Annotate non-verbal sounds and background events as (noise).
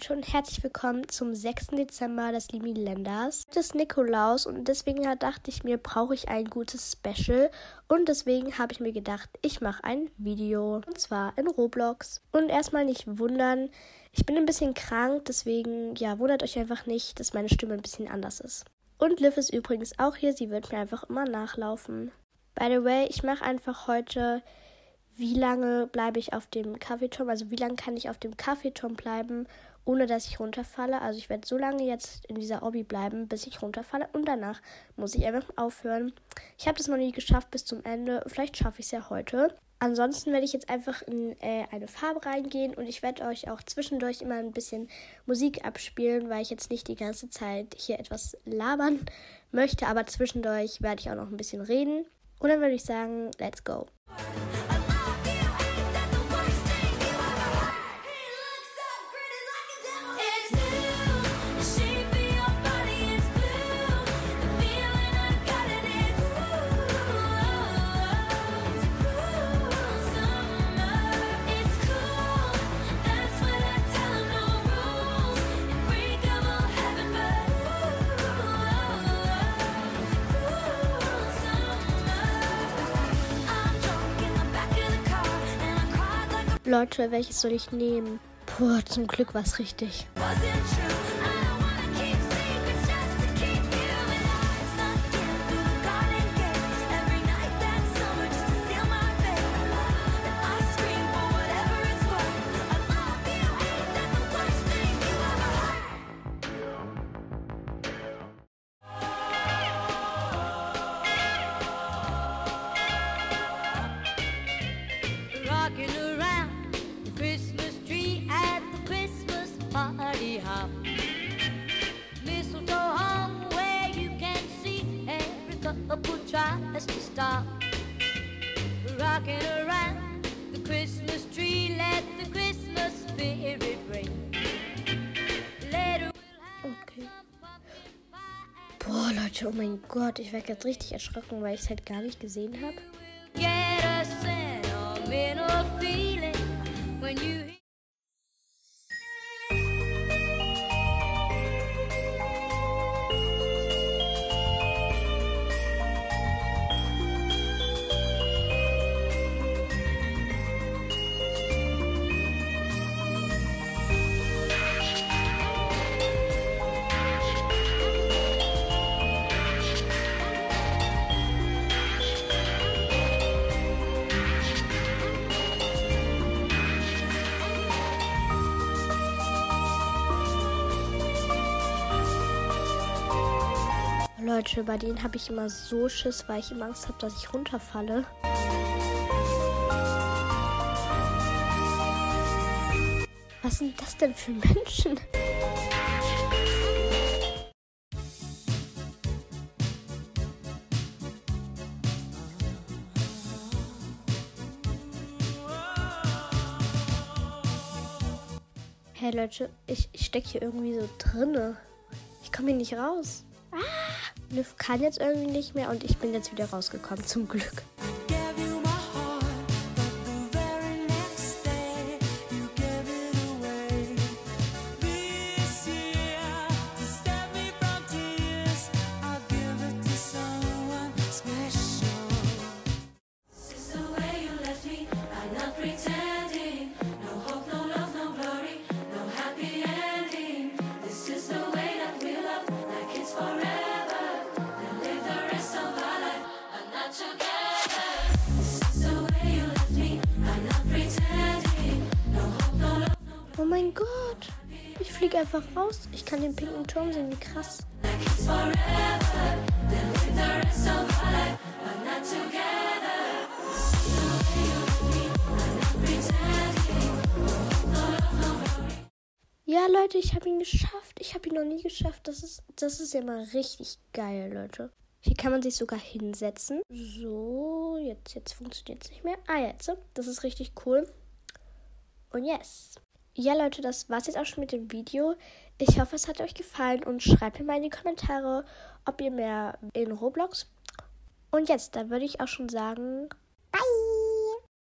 Leute und herzlich willkommen zum 6. Dezember des lieben Länders. Heute ist Nikolaus und deswegen dachte ich mir, brauche ich ein gutes Special und deswegen habe ich mir gedacht, ich mache ein Video und zwar in Roblox. Und erstmal nicht wundern, ich bin ein bisschen krank, deswegen ja, wundert euch einfach nicht, dass meine Stimme ein bisschen anders ist. Und Liv ist übrigens auch hier, sie wird mir einfach immer nachlaufen. By the way, ich mache einfach heute wie lange bleibe ich auf dem Kaffeeturm, also wie lange kann ich auf dem Kaffeeturm bleiben, ohne dass ich runterfalle. Also ich werde so lange jetzt in dieser Obby bleiben, bis ich runterfalle und danach muss ich einfach aufhören. Ich habe das noch nie geschafft bis zum Ende, vielleicht schaffe ich es ja heute. Ansonsten werde ich jetzt einfach in äh, eine Farbe reingehen und ich werde euch auch zwischendurch immer ein bisschen Musik abspielen, weil ich jetzt nicht die ganze Zeit hier etwas labern (laughs) möchte, aber zwischendurch werde ich auch noch ein bisschen reden. Und dann würde ich sagen, let's go. Leute, welches soll ich nehmen? Boah, zum Glück war es richtig. Leute, oh mein Gott, ich werde jetzt richtig erschrocken, weil ich es halt gar nicht gesehen habe. Leute, bei denen habe ich immer so Schiss, weil ich immer Angst habe, dass ich runterfalle. Was sind das denn für Menschen? Hey Leute, ich, ich stecke hier irgendwie so drinne. Ich komme hier nicht raus. Ah! Liv kann jetzt irgendwie nicht mehr und ich bin jetzt wieder rausgekommen, zum Glück. Fliege einfach raus. Ich kann den pinken Turm sehen. Wie krass. Ja, Leute, ich habe ihn geschafft. Ich habe ihn noch nie geschafft. Das ist, das ist ja mal richtig geil, Leute. Hier kann man sich sogar hinsetzen. So, jetzt, jetzt funktioniert es nicht mehr. Ah, jetzt. Das ist richtig cool. Und yes. Ja, Leute, das war's jetzt auch schon mit dem Video. Ich hoffe, es hat euch gefallen und schreibt mir mal in die Kommentare, ob ihr mehr in Roblox. Und jetzt, da würde ich auch schon sagen,